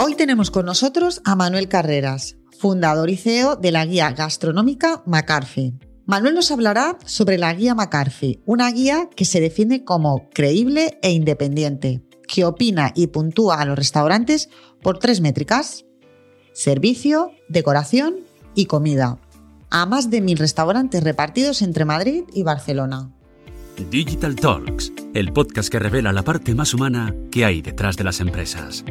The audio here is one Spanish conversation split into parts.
Hoy tenemos con nosotros a Manuel Carreras, fundador y CEO de la guía gastronómica McCarthy. Manuel nos hablará sobre la guía McCarthy, una guía que se define como creíble e independiente, que opina y puntúa a los restaurantes por tres métricas, servicio, decoración y comida, a más de mil restaurantes repartidos entre Madrid y Barcelona. Digital Talks, el podcast que revela la parte más humana que hay detrás de las empresas.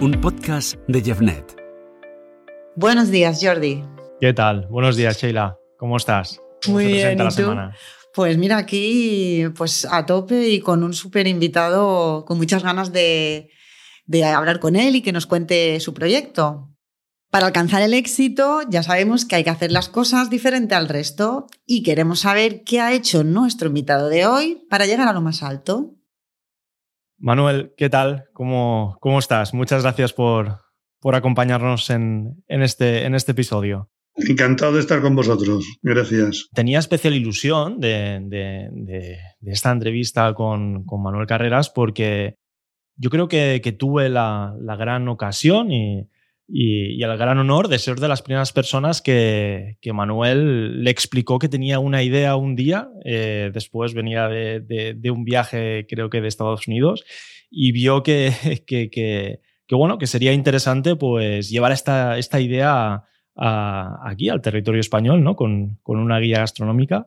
Un podcast de Jeffnet. Buenos días, Jordi. ¿Qué tal? Buenos días, Sheila. ¿Cómo estás? Muy bien, ¿y tú? Pues mira, aquí pues a tope y con un súper invitado con muchas ganas de, de hablar con él y que nos cuente su proyecto. Para alcanzar el éxito ya sabemos que hay que hacer las cosas diferente al resto y queremos saber qué ha hecho nuestro invitado de hoy para llegar a lo más alto. Manuel, ¿qué tal? ¿Cómo, cómo estás? Muchas gracias por, por acompañarnos en, en, este, en este episodio. Encantado de estar con vosotros. Gracias. Tenía especial ilusión de, de, de, de esta entrevista con, con, Manuel Carreras porque yo creo que, que tuve la, la, gran ocasión y, y, y, el gran honor de ser de las primeras personas que, que Manuel le explicó que tenía una idea un día, eh, después venía de, de, de, un viaje creo que de Estados Unidos y vio que, que, que, bueno, que sería interesante pues llevar esta, esta idea a, aquí al territorio español, ¿no? Con, con una guía gastronómica.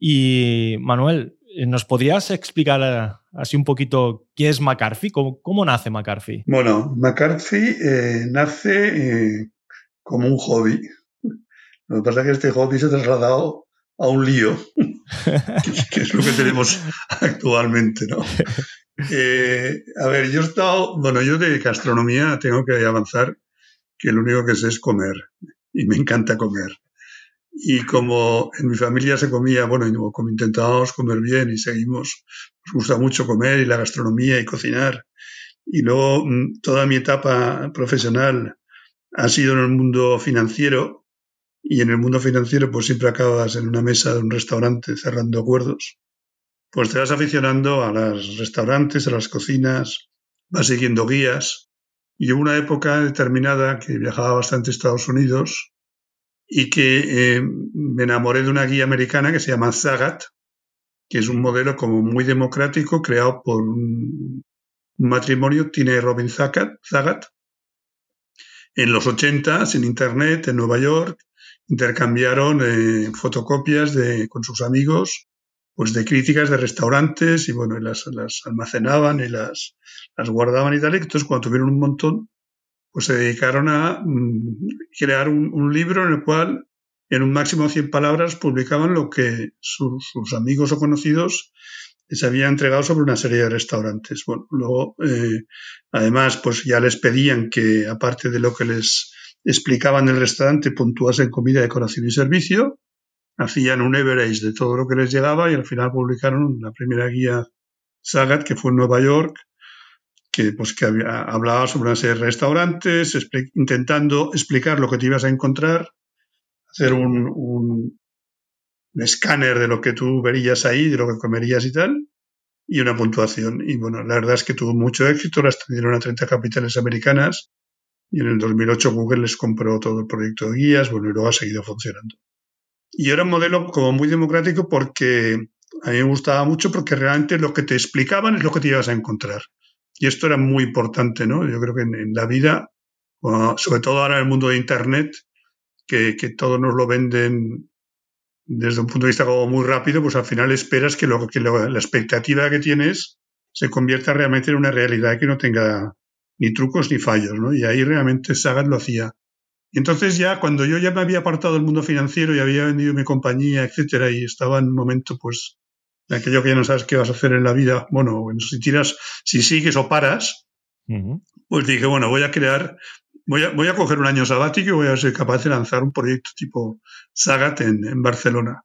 Y Manuel, ¿Nos podrías explicar así un poquito qué es McCarthy? ¿Cómo, cómo nace McCarthy? Bueno, McCarthy eh, nace eh, como un hobby. Lo que pasa es que este hobby se ha trasladado a un lío, que, que, es lo que tenemos actualmente, ¿no? Eh, a ver, yo he estado, bueno, yo de gastronomía tengo que avanzar que lo único que sé es comer y me encanta comer. Y como en mi familia se comía, bueno, como intentábamos comer bien y seguimos, nos gusta mucho comer y la gastronomía y cocinar. Y luego mm, toda mi etapa profesional ha sido en el mundo financiero y en el mundo financiero pues siempre acabas en una mesa de un restaurante cerrando acuerdos. Pues te vas aficionando a los restaurantes, a las cocinas, vas siguiendo guías. Y hubo una época determinada que viajaba bastante a Estados Unidos y que eh, me enamoré de una guía americana que se llama Zagat, que es un modelo como muy democrático creado por un, matrimonio, tiene Robin Zagat, en los 80, sin internet, en Nueva York, intercambiaron eh, fotocopias de, con sus amigos pues de críticas de restaurantes y bueno, las, almacenaban y las, guardaban y tal. Entonces cuando tuvieron un montón, pues se dedicaron a mm, crear un, libro en el cual en un máximo de 100 palabras publicaban lo que su, sus amigos o conocidos les habían entregado sobre una serie de restaurantes. Bueno, luego, eh, además, pues ya les pedían que, aparte de lo que les explicaban en el restaurante, puntuasen comida, decoración y servicio. Hacían un average de todo lo que les llegaba y al final publicaron la primera guía Sagat, que fue en Nueva York, que, pues, que hablaba sobre una serie de restaurantes, intentando explicar lo que te ibas a encontrar, hacer un, escáner de lo que tú verías ahí, de lo que comerías y tal, y una puntuación. Y bueno, la verdad es que tuvo mucho éxito, la extendieron a 30 capitales americanas, y en el 2008 Google les compró todo el proyecto de guías, bueno, y luego ha seguido funcionando. Y era un modelo como muy democrático porque a mí me gustaba mucho porque realmente lo que te explicaban es lo que te ibas a encontrar. Y esto era muy importante, ¿no? Yo creo que en, la vida, sobre todo ahora en el mundo de Internet, que, que todos nos lo venden desde un punto de vista como muy rápido, pues al final esperas que, lo, que la expectativa que tienes se convierta realmente en una realidad que no tenga ni trucos ni fallos, ¿no? Y ahí realmente Sagat lo hacía. Y entonces ya, cuando yo ya me había apartado del mundo financiero y había vendido mi compañía, etcétera, y estaba en un momento, pues, aquello que ya no sabes qué vas a hacer en la vida, bueno, si tiras, si sigues o paras, uh -huh. pues dije, bueno, voy a crear, voy a, voy a coger un año sabático y voy a ser capaz de lanzar un proyecto tipo Sagat en, en Barcelona.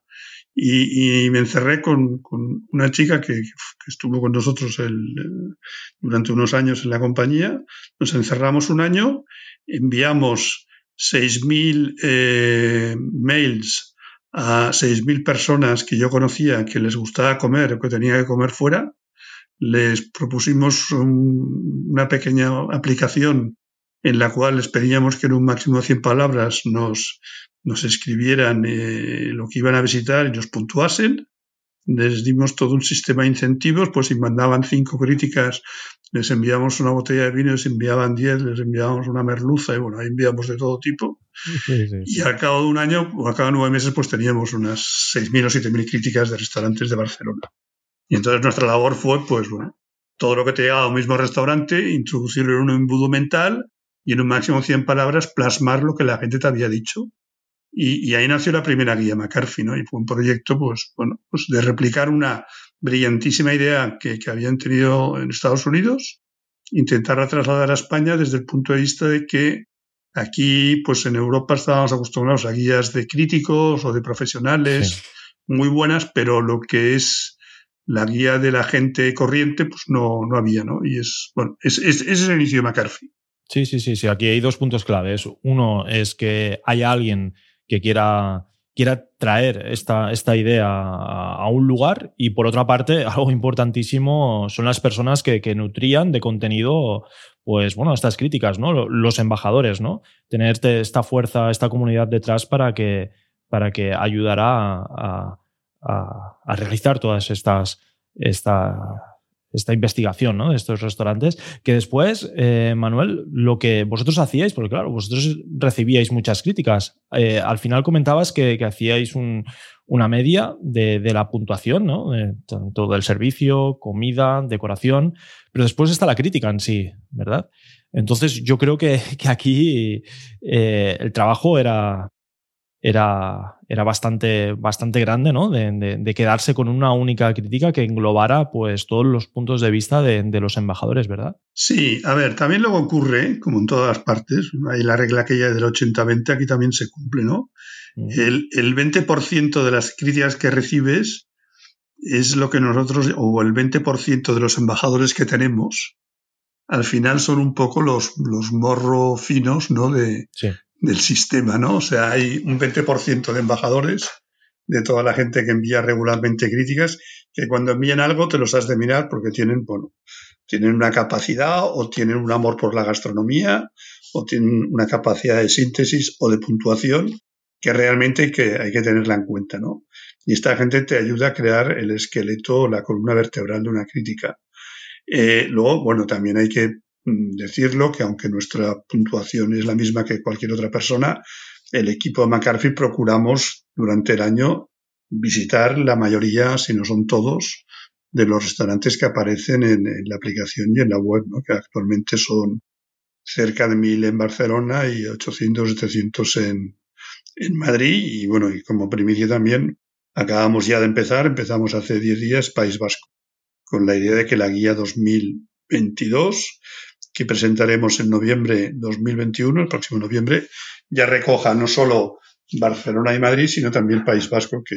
Y, y, me encerré con, con una chica que, que, estuvo con nosotros el, durante unos años en la compañía. Nos encerramos un año, enviamos 6.000 eh, mails a 6.000 personas que yo conocía que les gustaba comer o que tenía que comer fuera, les propusimos una pequeña aplicación en la cual les pedíamos que en un máximo de 100 palabras nos, nos escribieran eh, lo que iban a visitar y nos puntuasen. Les dimos todo un sistema de incentivos, pues si mandaban cinco críticas, les enviamos una botella de vino, les enviaban diez, les enviábamos una merluza y bueno, ahí enviamos de todo tipo. Y al cabo de un año, o al cabo de nueve meses, pues teníamos unas 6.000 o 7.000 críticas de restaurantes de Barcelona. Y entonces nuestra labor fue, pues bueno, todo lo que te llegaba a un mismo restaurante, introducirlo en un embudo mental y en un máximo de 100 palabras plasmar lo que la gente te había dicho. Y, ahí nació la primera guía McCarthy, ¿no? Y fue un proyecto, pues, bueno, pues de replicar una brillantísima idea que, que habían tenido en Estados Unidos, intentarla trasladar a España desde el punto de vista de que aquí, pues en Europa estábamos acostumbrados a guías de críticos o de profesionales muy buenas, pero lo que es la guía de la gente corriente, pues no, no había, ¿no? Y es, bueno, es, ese es el inicio de McCarthy. Sí, sí, sí, sí. Aquí hay dos puntos claves. Uno es que haya alguien que quiera, quiera traer esta, esta idea a, un lugar y por otra parte, algo importantísimo son las personas que, que nutrían de contenido pues bueno, estas críticas, ¿no? Los embajadores, ¿no? Tener esta fuerza, esta comunidad detrás para que, para que ayudara a, a, realizar todas estas, esta, esta investigación ¿no? de estos restaurantes, que después, eh, Manuel, lo que vosotros hacíais, porque claro, vosotros recibíais muchas críticas, eh, al final comentabas que, hacíais una media de, la puntuación, ¿no? tanto del servicio, comida, decoración, pero después está la crítica en sí, ¿verdad? Entonces yo creo que, aquí eh, el trabajo era, era, era bastante, bastante grande, ¿no? De, quedarse con una única crítica que englobara pues, todos los puntos de vista de, los embajadores, ¿verdad? Sí, a ver, también luego ocurre, como en todas las partes, hay la regla aquella del 80-20, aquí también se cumple, ¿no? El, el 20% de las críticas que recibes es lo que nosotros, o el 20% de los embajadores que tenemos, al final son un poco los, los morro finos, ¿no? De, sí del sistema, ¿no? O sea, hay un 20% de embajadores de toda la gente que envía regularmente críticas, que cuando envían algo te los has de mirar porque tienen, bueno, tienen una capacidad o tienen un amor por la gastronomía o tienen una capacidad de síntesis o de puntuación que realmente hay que, hay que tenerla en cuenta, ¿no? Y esta gente te ayuda a crear el esqueleto, la columna vertebral de una crítica. Eh, luego, bueno, también hay que decirlo que aunque nuestra puntuación es la misma que cualquier otra persona, el equipo de McCarthy procuramos durante el año visitar la mayoría, si no son todos, de los restaurantes que aparecen en, la aplicación y en la web, que actualmente son cerca de mil en Barcelona y 800, 700 en, en Madrid. Y bueno, y como primicia también, acabamos ya de empezar, empezamos hace 10 días País Vasco, con la idea de que la guía 2022 que presentaremos en noviembre 2021, el próximo noviembre, ya recoja no solo Barcelona y Madrid, sino también País Vasco, que,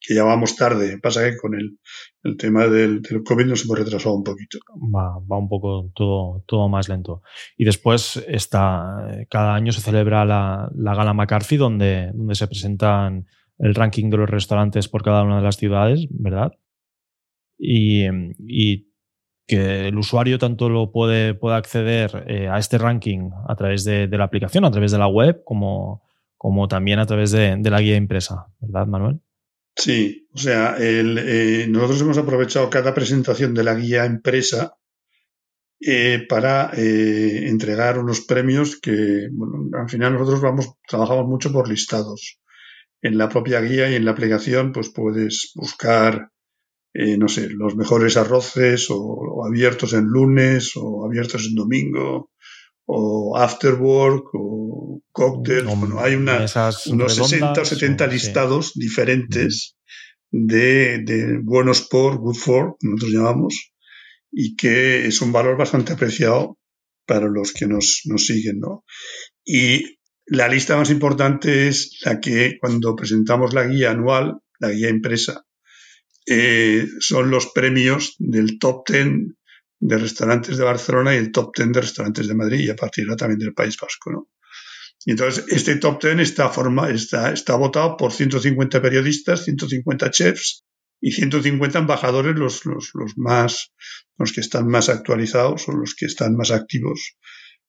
que ya vamos tarde. Pasa que con el, el tema del, COVID nos hemos retrasado un poquito. Va, va un poco todo, todo más lento. Y después está, cada año se celebra la, la Gala McCarthy, donde, donde se presentan el ranking de los restaurantes por cada una de las ciudades, ¿verdad? Y que el usuario tanto lo puede, acceder eh, a este ranking a través de, la aplicación, a través de la web, como, como también a través de, la guía impresa, ¿verdad, Manuel? Sí, o sea, eh, nosotros hemos aprovechado cada presentación de la guía impresa eh, para entregar unos premios que, bueno, al final nosotros vamos, trabajamos mucho por listados. En la propia guía y en la aplicación, pues puedes buscar eh, no sé, los mejores arroces o, abiertos en lunes o abiertos en domingo o after work o cóctel. bueno, hay unos 60 o 70 listados diferentes de, de, buenos por, good for, nosotros llamamos, y que es un valor bastante apreciado para los que nos, nos siguen, ¿no? Y la lista más importante es la que cuando presentamos la guía anual, la guía impresa, eh, son los premios del top 10 de restaurantes de Barcelona y el top 10 de restaurantes de Madrid y a partir de ahora también del País Vasco. ¿no? Y entonces este top 10 está, forma, está, está votado por 150 periodistas, 150 chefs y 150 embajadores los, los, los, más, los que están más actualizados o los que están más activos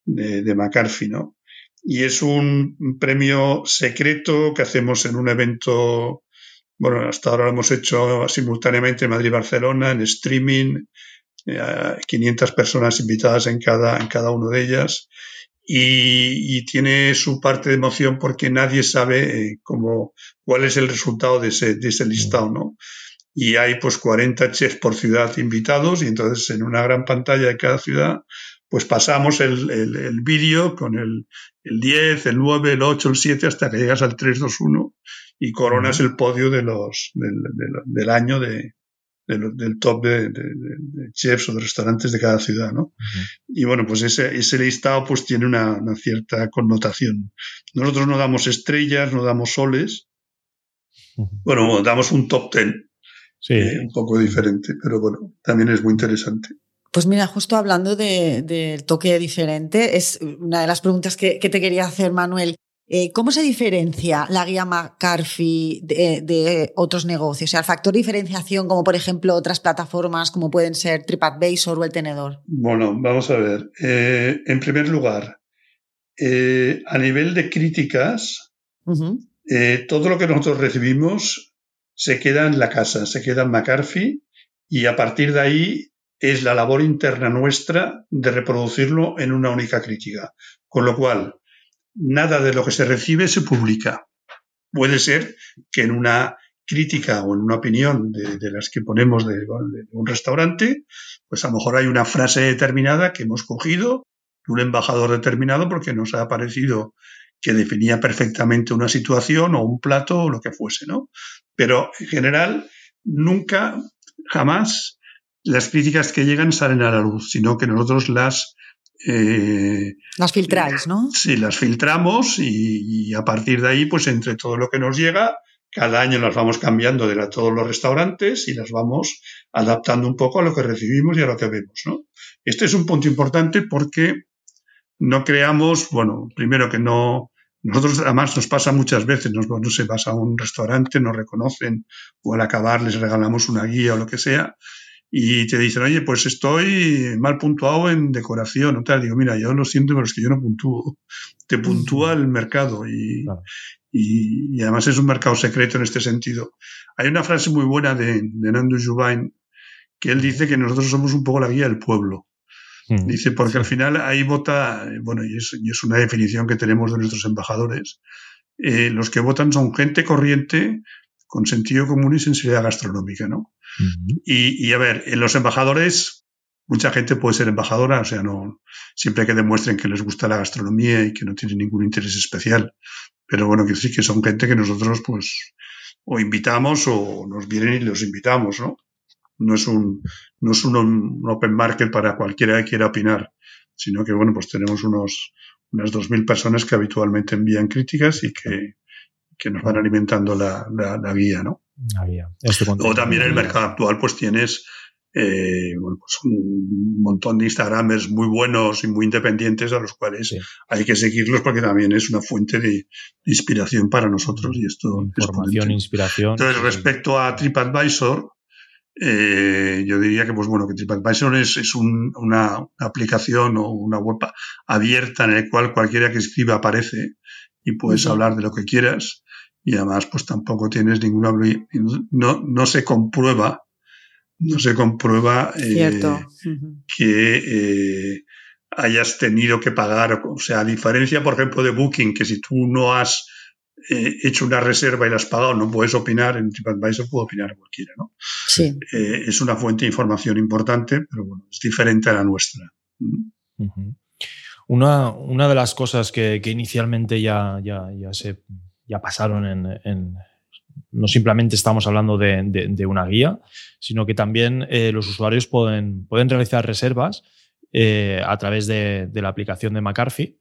de, de McCarthy, ¿no? Y es un premio secreto que hacemos en un evento, bueno, hasta ahora lo hemos hecho simultáneamente en Madrid y Barcelona, en streaming, 500 eh, personas invitadas en cada, en cada uno de ellas. Y, y, tiene su parte de emoción porque nadie sabe eh, cómo, cuál es el resultado de ese, de ese listado, ¿no? Y hay pues 40 chefs por ciudad invitados y entonces en una gran pantalla de cada ciudad pues pasamos el, el, el vídeo con el, el, 10, el 9, el 8, el 7 hasta que llegas al 3, 2, 1 y coronas el podio de los, del, del, del año de, del, top de, chefs o de restaurantes de cada ciudad, ¿no? Y bueno, pues ese, ese listado pues tiene una, cierta connotación. Nosotros no damos estrellas, no damos soles. Bueno, damos un top ten. Sí. Eh, un poco diferente, pero bueno, también es muy interesante. Pues mira, justo hablando del de, toque diferente, es una de las preguntas que, que te quería hacer, Manuel. Eh, ¿Cómo se diferencia la guía McCarthy de, otros negocios? O sea, el factor de diferenciación, como por ejemplo otras plataformas como pueden ser TripAdvisor o El Tenedor. Bueno, vamos a ver. Eh, en primer lugar, eh, a nivel de críticas, todo lo que nosotros recibimos se queda en la casa, se queda en McCarthy y a partir de ahí es la labor interna nuestra de reproducirlo en una única crítica. Con lo cual, nada de lo que se recibe se publica. Puede ser que en una crítica o en una opinión de, las que ponemos de, un restaurante, pues a lo mejor hay una frase determinada que hemos cogido de un embajador determinado porque nos ha parecido que definía perfectamente una situación o un plato o lo que fuese, ¿no? Pero en general, nunca, jamás las críticas que llegan salen a la luz, sino que nosotros las eh, las filtráis, ¿no? Sí, las filtramos y, a partir de ahí, pues entre todo lo que nos llega, cada año las vamos cambiando de todos los restaurantes y las vamos adaptando un poco a lo que recibimos y a lo que vemos, ¿no? Este es un punto importante porque no creamos, bueno, primero que no, nosotros además nos pasa muchas veces, nos, no se vas a un restaurante, nos reconocen o al acabar les regalamos una guía o lo que sea y te dicen, oye, pues estoy mal puntuado en decoración. O tal. Digo, mira, yo lo siento, pero es que yo no puntúo. Te puntúa el mercado y, y, además es un mercado secreto en este sentido. Hay una frase muy buena de, de Nando Jubain que él dice que nosotros somos un poco la guía del pueblo. Dice, porque al final ahí vota, bueno, y es, y es, una definición que tenemos de nuestros embajadores, eh, los que votan son gente corriente con sentido común y sensibilidad gastronómica, ¿no? Y, a ver, en los embajadores, mucha gente puede ser embajadora, o sea, no, siempre que demuestren que les gusta la gastronomía y que no tienen ningún interés especial. Pero bueno, que sí que son gente que nosotros, pues, o invitamos o nos vienen y los invitamos, ¿no? No es un, no es un, open market para cualquiera que quiera opinar, sino que, bueno, pues tenemos unos, unas 2.000 personas que habitualmente envían críticas y que, que nos van alimentando la, la, guía, ¿no? Este o también en el mercado actual, pues tienes eh, bueno, pues un montón de Instagramers muy buenos y muy independientes a los cuales hay que seguirlos porque también es una fuente de, inspiración para nosotros y esto información, inspiración. Entonces, respecto a TripAdvisor, eh, yo diría que pues bueno que TripAdvisor es, es un, una aplicación o una web abierta en la cual cualquiera que escriba aparece y puedes hablar de lo que quieras y además pues tampoco tienes ninguna no, no se comprueba no se comprueba eh, que eh, hayas tenido que pagar o sea a diferencia por ejemplo de Booking que si tú no has eh, hecho una reserva y la has pagado no puedes opinar en TripAdvisor puede opinar cualquiera no sí. es una fuente de información importante pero bueno es diferente a la nuestra. Una, una, de las cosas que, que inicialmente ya, ya, ya se ya pasaron en, no simplemente estamos hablando de, de, una guía, sino que también eh, los usuarios pueden, pueden realizar reservas eh, a través de, de, la aplicación de McCarthy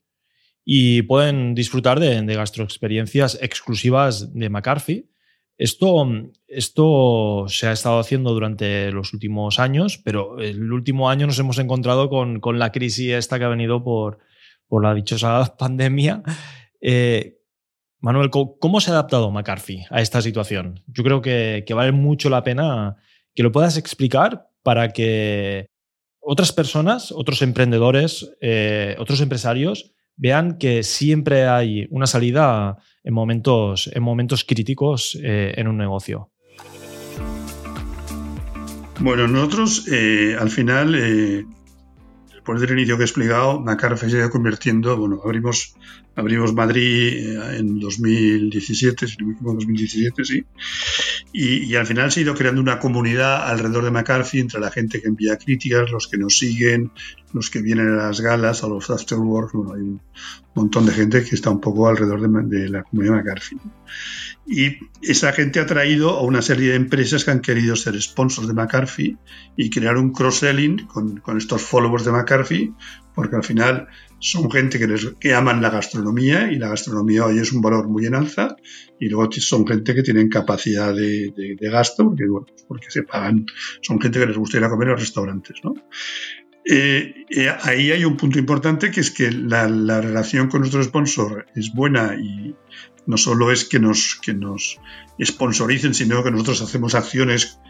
y pueden disfrutar de, gastroexperiencias exclusivas de McCarthy. Esto, esto se ha estado haciendo durante los últimos años, pero el último año nos hemos encontrado con, con la crisis esta que ha venido por, por la dichosa pandemia. Eh, Manuel, ¿cómo se ha adaptado McCarthy a esta situación? Yo creo que, vale mucho la pena que lo puedas explicar para que otras personas, otros emprendedores, eh, otros empresarios vean que siempre hay una salida en momentos, en momentos críticos eh, en un negocio. Bueno, nosotros eh, al final por el inicio que he explicado, McCarthy se convirtiendo, bueno, abrimos, abrimos Madrid eh, en 2017, si no me equivoco, 2017, sí, y, al final se ha ido creando una comunidad alrededor de McCarthy entre la gente que envía críticas, los que nos siguen, los que vienen a las galas, a los afterworks, bueno, hay un montón de gente que está un poco alrededor de, la comunidad McCarthy. Y esa gente ha traído a una serie de empresas que han querido ser sponsors de McCarthy y crear un cross-selling con, estos followers de McCarthy, porque al final son gente que, les, que aman la gastronomía y la gastronomía hoy es un valor muy en alza y luego son gente que tienen capacidad de, gasto porque, bueno, porque se pagan, son gente que les gusta ir a comer a los restaurantes. ¿no? Eh, eh, ahí hay un punto importante que es que la, la, relación con nuestro sponsor es buena y, no solo es que nos, que nos sponsoricen, sino que nosotros hacemos acciones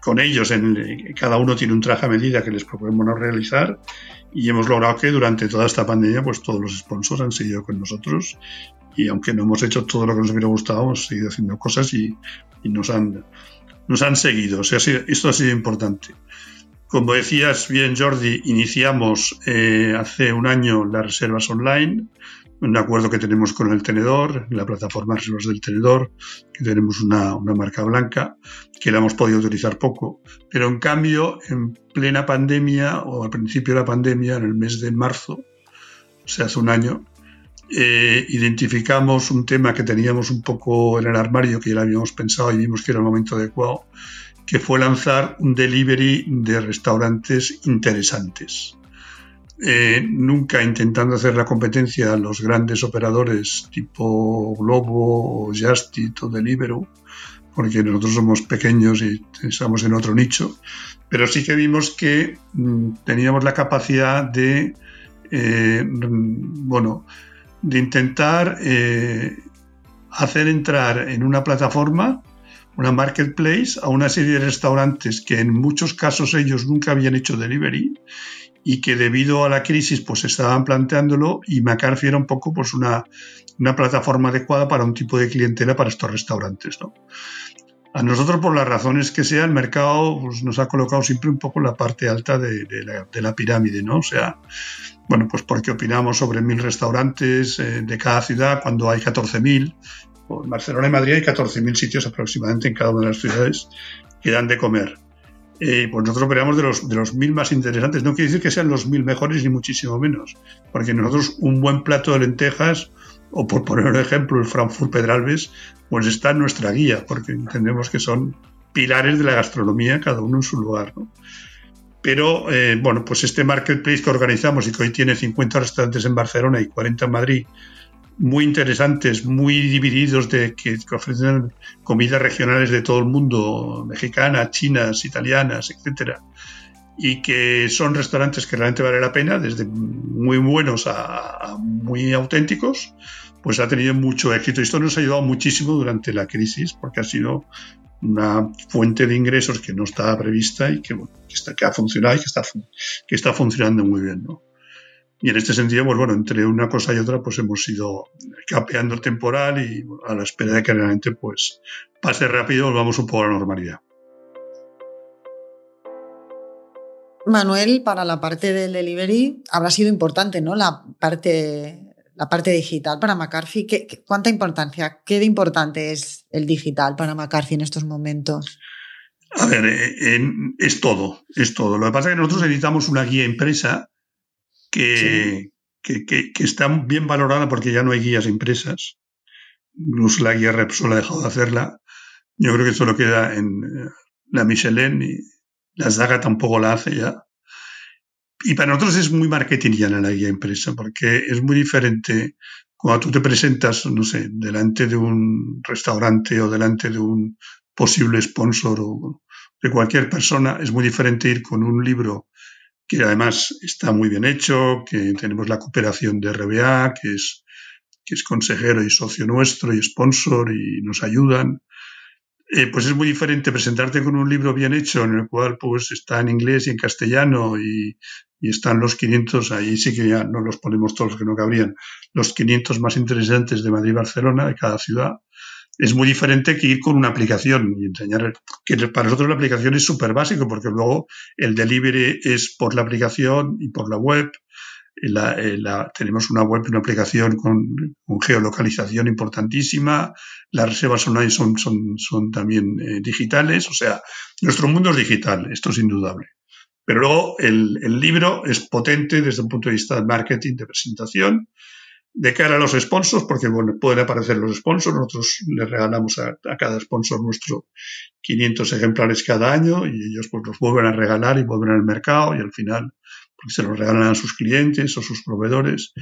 con ellos. En, cada uno tiene un traje a medida que les proponemos realizar y hemos logrado que durante toda esta pandemia pues todos los sponsors han seguido con nosotros y aunque no hemos hecho todo lo que nos hubiera gustado, hemos seguido haciendo cosas y, nos, han, nos han seguido. O sea, esto ha sido importante. Como decías bien, Jordi, iniciamos eh, hace un año las reservas online un acuerdo que tenemos con el tenedor, la plataforma Reservas del Tenedor, que tenemos una, marca blanca, que la hemos podido utilizar poco. Pero en cambio, en plena pandemia o al principio de la pandemia, en el mes de marzo, o sea, hace un año, eh, identificamos un tema que teníamos un poco en el armario, que ya lo habíamos pensado y vimos que era el momento adecuado, que fue lanzar un delivery de restaurantes interesantes. Eh, nunca intentando hacer la competencia a los grandes operadores tipo Globo o Justit o Deliveroo, porque nosotros somos pequeños y estamos en otro nicho, pero sí que vimos que mm, teníamos la capacidad de, eh, bueno, de intentar eh, hacer entrar en una plataforma, una marketplace, a una serie de restaurantes que en muchos casos ellos nunca habían hecho delivery y que debido a la crisis pues estaban planteándolo y McCarthy era un poco pues una, una plataforma adecuada para un tipo de clientela para estos restaurantes. ¿no? A nosotros, por las razones que sea, el mercado pues, nos ha colocado siempre un poco en la parte alta de, la, de, la, pirámide, ¿no? O sea, bueno, pues porque opinamos sobre mil restaurantes eh, de cada ciudad cuando hay 14.000. En Barcelona y Madrid hay 14.000 sitios aproximadamente en cada una de las ciudades que dan de comer. Eh, pues nosotros operamos de los, de los mil más interesantes. No quiere decir que sean los mil mejores ni muchísimo menos, porque nosotros un buen plato de lentejas, o por poner un ejemplo, el Frankfurt Pedralbes, pues está en nuestra guía, porque entendemos que son pilares de la gastronomía, cada uno en su lugar. Pero, eh, bueno, pues este marketplace que organizamos y que hoy tiene 50 restaurantes en Barcelona y 40 en Madrid, muy interesantes, muy divididos, de que, ofrecen comidas regionales de todo el mundo, mexicanas, chinas, italianas, etcétera, y que son restaurantes que realmente vale la pena, desde muy buenos a, muy auténticos, pues ha tenido mucho éxito. Esto nos ha ayudado muchísimo durante la crisis, porque ha sido una fuente de ingresos que no estaba prevista y que, está, que ha funcionado y que está, que está funcionando muy bien. ¿no? Y en este sentido, pues bueno, entre una cosa y otra, pues hemos ido capeando el temporal y a la espera de que realmente pues pase rápido, volvamos un poco a la normalidad. Manuel, para la parte del delivery habrá sido importante, ¿no? La parte, la parte digital para McCarthy. ¿Qué, cuánta importancia, qué de importante es el digital para McCarthy en estos momentos? A ver, eh, es todo, es todo. Lo que pasa es que nosotros editamos una guía impresa que, que, está bien valorada porque ya no hay guías impresas. Incluso la guía Repsol ha dejado de hacerla. Yo creo que solo queda en eh, la Michelin y la Zaga tampoco la hace ya. Y para nosotros es muy marketingiana la guía impresa porque es muy diferente cuando tú te presentas, no sé, delante de un restaurante o delante de un posible sponsor o de cualquier persona, es muy diferente ir con un libro que además está muy bien hecho, que tenemos la cooperación de RBA, que es, que es consejero y socio nuestro y sponsor y nos ayudan. Eh, pues es muy diferente presentarte con un libro bien hecho en el cual pues está en inglés y en castellano y, están los 500, ahí sí que ya no los ponemos todos que no cabrían, los 500 más interesantes de Madrid y Barcelona, de cada ciudad. Es muy diferente que ir con una aplicación y enseñar que para nosotros la aplicación es súper básico porque luego el delivery es por la aplicación y por la web eh, la, tenemos una web y una aplicación con, geolocalización importantísima. Las reservas online son, son, son también eh, digitales. O sea, nuestro mundo es digital, esto es indudable. Pero luego el, el, libro es potente desde un punto de vista de marketing, de presentación, de cara a los sponsors, porque bueno, pueden aparecer los sponsors. Nosotros les regalamos a, cada sponsor nuestro 500 ejemplares cada año y ellos pues los vuelven a regalar y vuelven al mercado y al final porque se los regalan a sus clientes o sus proveedores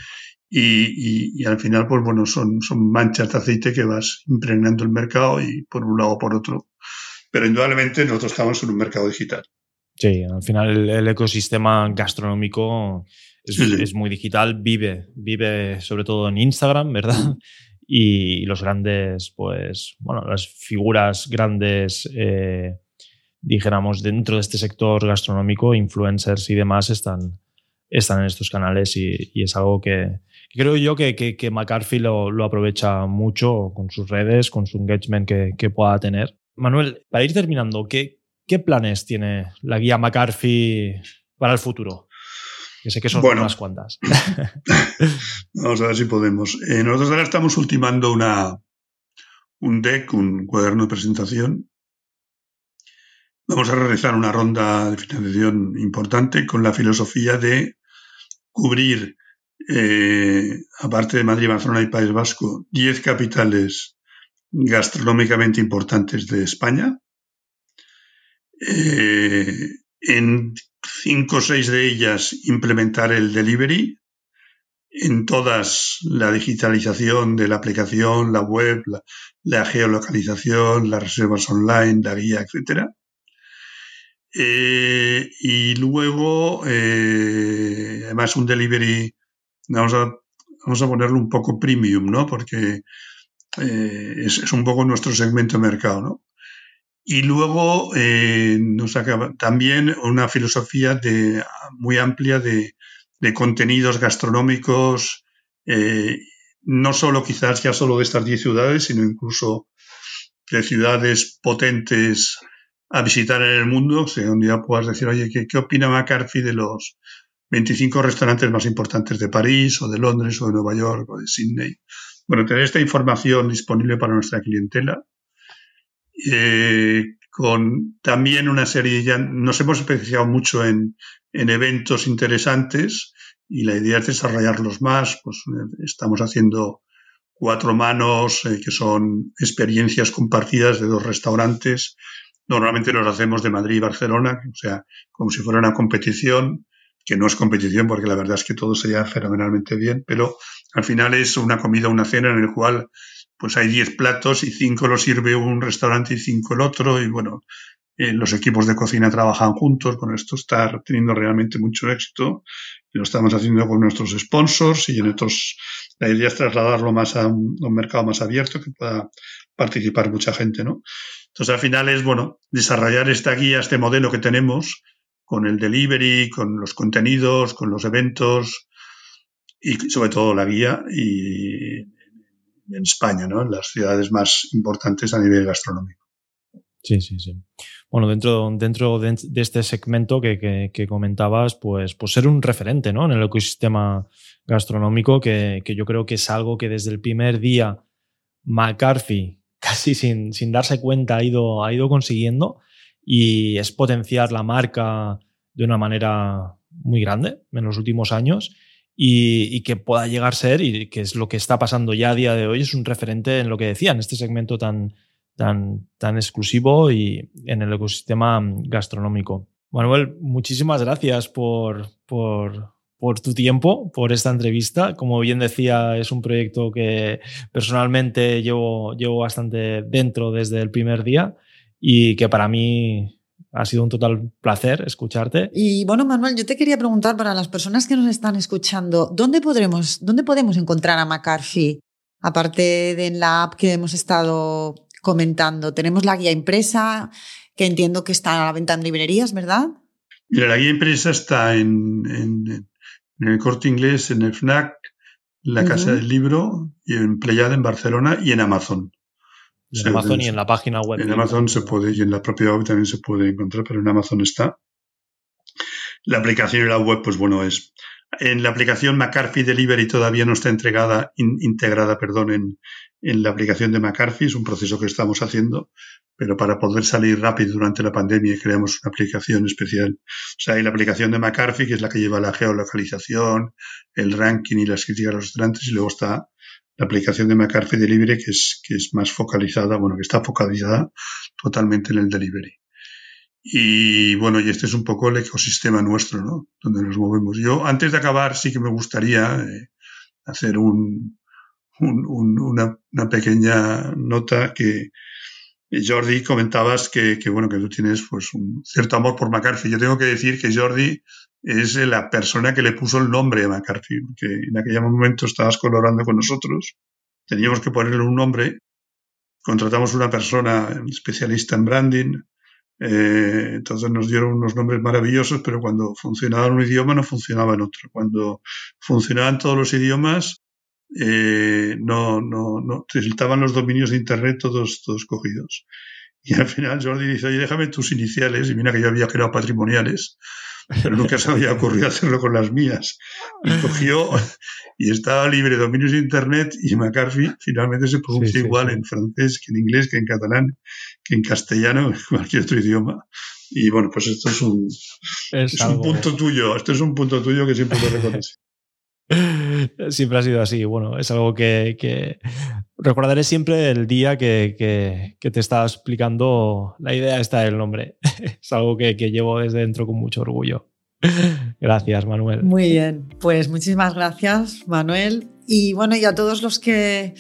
y, al final, pues bueno, son, son manchas de aceite que vas impregnando el mercado y por un lado o por otro. Pero indudablemente nosotros estamos en un mercado digital. Sí, al final el, ecosistema gastronómico es, muy digital, vive, vive sobre todo en Instagram, ¿verdad? Y los grandes, pues, bueno, las figuras grandes eh, dijéramos, dentro de este sector gastronómico, influencers y demás están, están en estos canales y, es algo que, creo yo que, que, McCarthy lo, lo, aprovecha mucho con sus redes, con su engagement que, pueda tener. Manuel, para ir terminando, ¿qué, ¿qué planes tiene la guía McCarthy para el futuro? Que sé que son unas cuantas. Vamos a ver si podemos. Eh, nosotros ahora estamos ultimando una, un deck, un cuaderno de presentación, Vamos a realizar una ronda de financiación importante con la filosofía de cubrir, eh, aparte de Madrid, Barcelona y País Vasco, 10 capitales gastronómicamente importantes de España. Eh, en cinco o seis de ellas implementar el delivery, en todas la digitalización de la aplicación, la web, la, geolocalización, las reservas online, la guía, etcétera. Eh, y luego, eh, además, un delivery, vamos a, vamos a ponerlo un poco premium, ¿no? Porque es, un poco nuestro segmento de mercado, ¿no? Y luego nos acaba también una filosofía de, muy amplia de, contenidos gastronómicos, no solo quizás ya solo de estas 10 ciudades, sino incluso de ciudades potentes a visitar en el mundo, si un día puedas decir, oye, ¿qué, ¿qué, opina McCarthy de los 25 restaurantes más importantes de París o de Londres o de Nueva York o de Sydney? Bueno, tener esta información disponible para nuestra clientela. Eh, con también una serie, ya nos hemos especializado mucho en, en eventos interesantes y la idea es desarrollarlos más. Pues estamos haciendo cuatro manos, eh, que son experiencias compartidas de dos restaurantes Normalmente los hacemos de Madrid y Barcelona, o sea, como si fuera una competición, que no es competición porque la verdad es que todo se lleva fenomenalmente bien, pero al final es una comida, una cena en el cual pues hay 10 platos y 5 los sirve un restaurante y 5 el otro y bueno, eh, los equipos de cocina trabajan juntos, con esto está teniendo realmente mucho éxito. Lo estamos haciendo con nuestros sponsors y en otros, la idea es trasladarlo más a un, a un mercado más abierto que pueda participar mucha gente, ¿no? Entonces, al final es, bueno, desarrollar esta guía, este modelo que tenemos con el delivery, con los contenidos, con los eventos y sobre todo la guía y en España, ¿no? En las ciudades más importantes a nivel gastronómico. Sí, sí, sí. Bueno, dentro, dentro de, este segmento que, comentabas, pues, pues ser un referente ¿no? en el ecosistema gastronómico, que, que, yo creo que es algo que desde el primer día McCarthy casi sin, sin darse cuenta ha ido, ha ido consiguiendo y es potenciar la marca de una manera muy grande en los últimos años y, que pueda llegar a ser, y que es lo que está pasando ya a día de hoy, es un referente en lo que decía, en este segmento tan, tan, tan exclusivo y en el ecosistema gastronómico. Manuel, muchísimas gracias por, por, por tu tiempo, por esta entrevista. Como bien decía, es un proyecto que personalmente llevo, llevo bastante dentro desde el primer día y que para mí ha sido un total placer escucharte. Y bueno, Manuel, yo te quería preguntar para las personas que nos están escuchando, ¿dónde, podremos, dónde podemos encontrar a McCarthy Aparte de en la app que hemos estado comentando, tenemos la guía impresa, que entiendo que está a la venta en librerías, ¿verdad? Mira, la guía impresa está en, en, el corte inglés, en el FNAC, en la Casa del Libro, y en Playada en Barcelona y en Amazon. En Amazon y en la página web. En Amazon se puede, y en la propia web también se puede encontrar, pero en Amazon está. La aplicación y la web, pues bueno, es. En la aplicación McCarthy Delivery todavía no está entregada, integrada, perdón, en, en la aplicación de McCarthy. Es un proceso que estamos haciendo, pero para poder salir rápido durante la pandemia creamos una aplicación especial. O sea, hay la aplicación de McCarthy, que es la que lleva la geolocalización, el ranking y las críticas a los restaurantes, y luego está la aplicación de McCarthy Delivery, que es, que es más focalizada, bueno, que está focalizada totalmente en el delivery. Y bueno, y este es un poco el ecosistema nuestro, ¿no? Donde nos movemos. Yo, antes de acabar, sí que me gustaría eh, hacer un, una, pequeña nota que Jordi comentabas que, que, bueno, que tú tienes pues un cierto amor por McCarthy. Yo tengo que decir que Jordi es la persona que le puso el nombre a McCarthy, porque en aquel momento estabas colaborando con nosotros, teníamos que ponerle un nombre, contratamos una persona especialista en branding, eh, entonces nos dieron unos nombres maravillosos, pero cuando funcionaba en un idioma no funcionaba en otro. Cuando funcionaban todos los idiomas, eh, no, no, no, estaban los dominios de Internet todos, todos cogidos. Y al final Jordi dice, oye, déjame tus iniciales, y mira que yo había creado patrimoniales, nunca se había ocurrido hacerlo con las mías. Y cogió y estaba libre dominios de Internet y McCarthy finalmente se pronuncia igual en francés que en inglés, que en catalán, que en castellano, en cualquier otro idioma. Y bueno, pues esto es un, es, un punto tuyo, esto es un punto tuyo que siempre lo reconoce. Siempre ha sido así. Bueno, es algo que, recordaré siempre el día que, te estaba explicando la idea esta del nombre. es algo que, llevo desde dentro con mucho orgullo. Gracias, Manuel. Muy bien, pues muchísimas gracias, Manuel. Y bueno, y a todos los que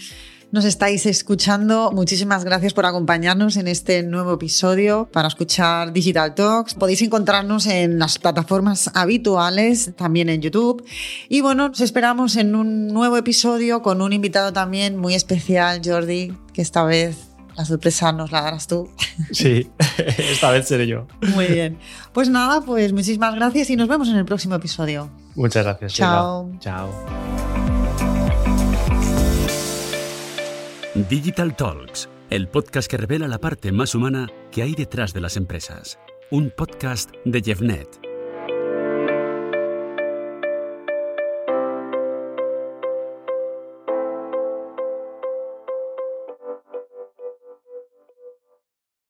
nos estáis escuchando. Muchísimas gracias por acompañarnos en este nuevo episodio para escuchar Digital Talks. Podéis encontrarnos en las plataformas habituales, también en YouTube. Y bueno, nos esperamos en un nuevo episodio con un invitado también muy especial, Jordi, que esta vez la sorpresa nos la darás tú. Sí, esta vez seré yo. Muy bien. Pues nada, pues muchísimas gracias y nos vemos en el próximo episodio. Muchas gracias. Chao. Chao. Digital Talks, el podcast que revela la parte más humana que hay detrás de las empresas. Un podcast de Jeffnet.